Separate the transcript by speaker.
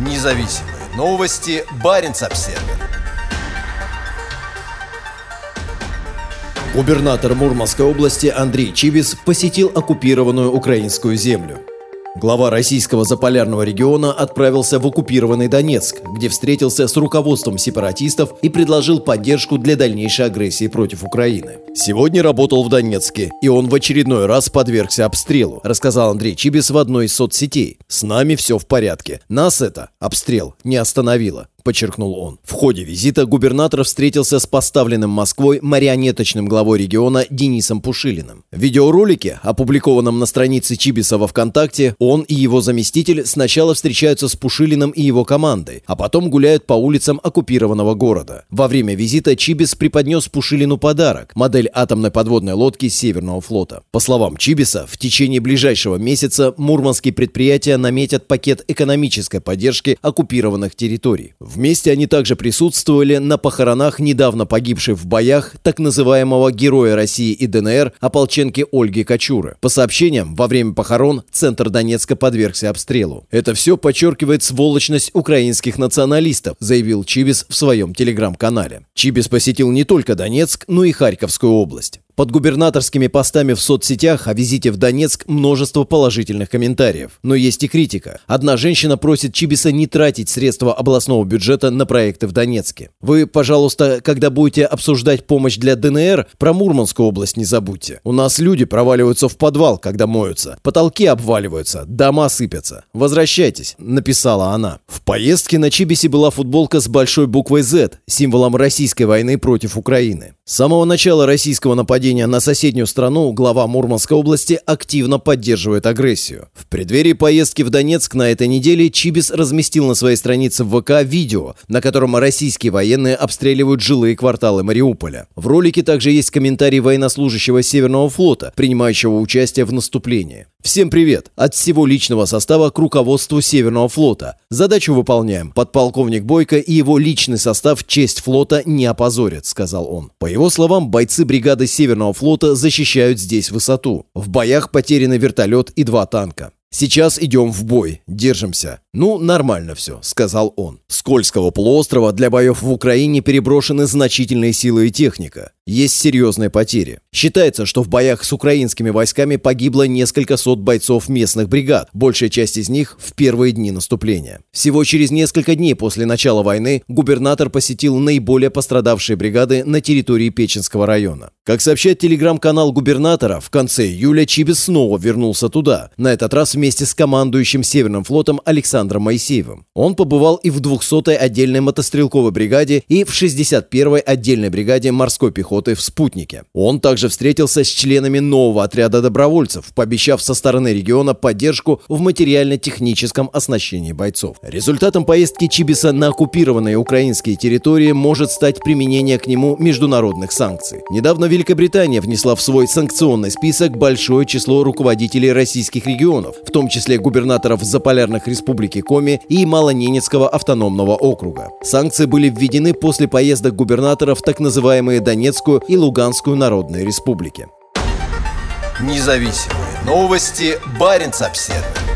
Speaker 1: Независимые новости. Барин обсерва Губернатор Мурманской области Андрей Чибис посетил оккупированную украинскую землю. Глава российского заполярного региона отправился в оккупированный Донецк, где встретился с руководством сепаратистов и предложил поддержку для дальнейшей агрессии против Украины. Сегодня работал в Донецке, и он в очередной раз подвергся обстрелу, рассказал Андрей Чибис в одной из соцсетей. «С нами все в порядке. Нас это, обстрел, не остановило подчеркнул он. В ходе визита губернатор встретился с поставленным Москвой марионеточным главой региона Денисом Пушилиным. В видеоролике, опубликованном на странице Чибиса во ВКонтакте, он и его заместитель сначала встречаются с Пушилиным и его командой, а потом гуляют по улицам оккупированного города. Во время визита Чибис преподнес Пушилину подарок – модель атомной подводной лодки Северного флота. По словам Чибиса, в течение ближайшего месяца мурманские предприятия наметят пакет экономической поддержки оккупированных территорий. Вместе они также присутствовали на похоронах недавно погибшей в боях так называемого героя России и ДНР ополченки Ольги Кочуры. По сообщениям, во время похорон центр Донецка подвергся обстрелу. Это все подчеркивает сволочность украинских националистов, заявил Чибис в своем телеграм-канале. Чибис посетил не только Донецк, но и Харьковскую область. Под губернаторскими постами в соцсетях о визите в Донецк множество положительных комментариев. Но есть и критика. Одна женщина просит Чибиса не тратить средства областного бюджета на проекты в Донецке. Вы, пожалуйста, когда будете обсуждать помощь для ДНР, про Мурманскую область не забудьте. У нас люди проваливаются в подвал, когда моются. Потолки обваливаются, дома сыпятся. Возвращайтесь, написала она. В поездке на Чибисе была футболка с большой буквой Z, символом российской войны против Украины. С самого начала российского нападения нападения на соседнюю страну глава Мурманской области активно поддерживает агрессию. В преддверии поездки в Донецк на этой неделе Чибис разместил на своей странице в ВК видео, на котором российские военные обстреливают жилые кварталы Мариуполя. В ролике также есть комментарий военнослужащего Северного флота, принимающего участие в наступлении. Всем привет! От всего личного состава к руководству Северного флота. Задачу выполняем. Подполковник Бойко и его личный состав честь флота не опозорят, сказал он. По его словам, бойцы бригады Северного флота защищают здесь высоту. В боях потеряны вертолет и два танка. «Сейчас идем в бой, держимся». «Ну, нормально все», — сказал он. С Кольского полуострова для боев в Украине переброшены значительные силы и техника. Есть серьезные потери. Считается, что в боях с украинскими войсками погибло несколько сот бойцов местных бригад, большая часть из них в первые дни наступления. Всего через несколько дней после начала войны губернатор посетил наиболее пострадавшие бригады на территории Печенского района. Как сообщает телеграм-канал губернатора, в конце июля Чибис снова вернулся туда, на этот раз вместе с командующим Северным флотом Александром Моисеевым. Он побывал и в 200-й отдельной мотострелковой бригаде и в 61-й отдельной бригаде морской пехоты в «Спутнике». Он также встретился с членами нового отряда добровольцев, пообещав со стороны региона поддержку в материально-техническом оснащении бойцов. Результатом поездки Чибиса на оккупированные украинские территории может стать применение к нему международных санкций. Недавно Великобритания внесла в свой санкционный список большое число руководителей российских регионов, в том числе губернаторов Заполярных республики Коми и Малоненецкого автономного округа. Санкции были введены после поездок губернаторов в так называемые Донецкую и Луганскую народные республики.
Speaker 2: Независимые новости. Барин обседный.